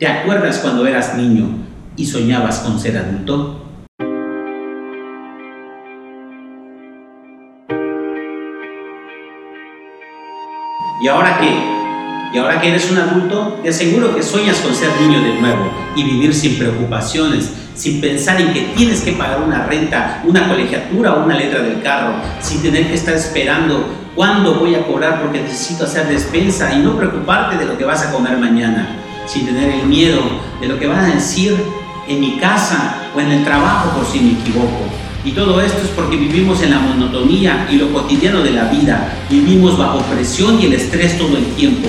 ¿Te acuerdas cuando eras niño y soñabas con ser adulto? ¿Y ahora qué? Y ahora que eres un adulto, te aseguro que sueñas con ser niño de nuevo y vivir sin preocupaciones, sin pensar en que tienes que pagar una renta, una colegiatura o una letra del carro, sin tener que estar esperando cuándo voy a cobrar porque necesito hacer despensa y no preocuparte de lo que vas a comer mañana, sin tener el miedo de lo que van a decir en mi casa o en el trabajo por si me equivoco. Y todo esto es porque vivimos en la monotonía y lo cotidiano de la vida. Vivimos bajo presión y el estrés todo el tiempo.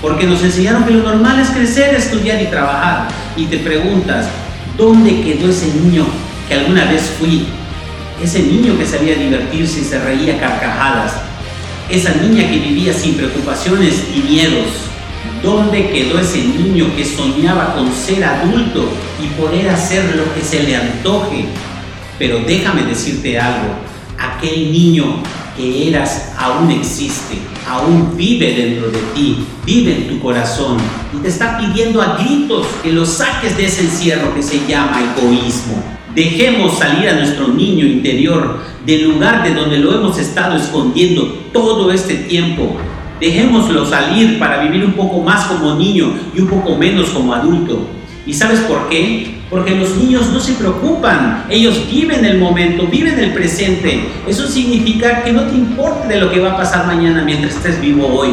Porque nos enseñaron que lo normal es crecer, estudiar y trabajar. Y te preguntas, ¿dónde quedó ese niño que alguna vez fui? Ese niño que sabía divertirse y se reía carcajadas. Esa niña que vivía sin preocupaciones y miedos. ¿Dónde quedó ese niño que soñaba con ser adulto y poder hacer lo que se le antoje? Pero déjame decirte algo, aquel niño que eras aún existe, aún vive dentro de ti, vive en tu corazón y te está pidiendo a gritos que lo saques de ese encierro que se llama egoísmo. Dejemos salir a nuestro niño interior del lugar de donde lo hemos estado escondiendo todo este tiempo. Dejémoslo salir para vivir un poco más como niño y un poco menos como adulto. ¿Y sabes por qué? Porque los niños no se preocupan, ellos viven el momento, viven el presente. Eso significa que no te importe de lo que va a pasar mañana mientras estés vivo hoy.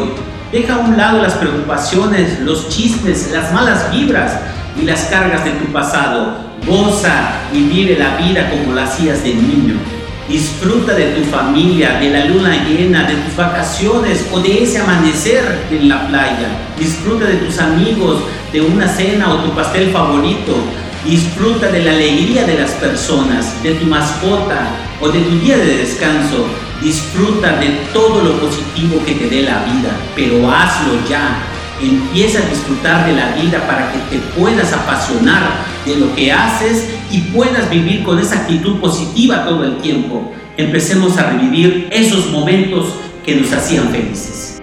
Deja a un lado las preocupaciones, los chismes, las malas vibras y las cargas de tu pasado. Goza y vive la vida como la hacías de niño. Disfruta de tu familia, de la luna llena, de tus vacaciones o de ese amanecer en la playa. Disfruta de tus amigos, de una cena o tu pastel favorito. Disfruta de la alegría de las personas, de tu mascota o de tu día de descanso. Disfruta de todo lo positivo que te dé la vida, pero hazlo ya. Empieza a disfrutar de la vida para que te puedas apasionar de lo que haces y puedas vivir con esa actitud positiva todo el tiempo. Empecemos a revivir esos momentos que nos hacían felices.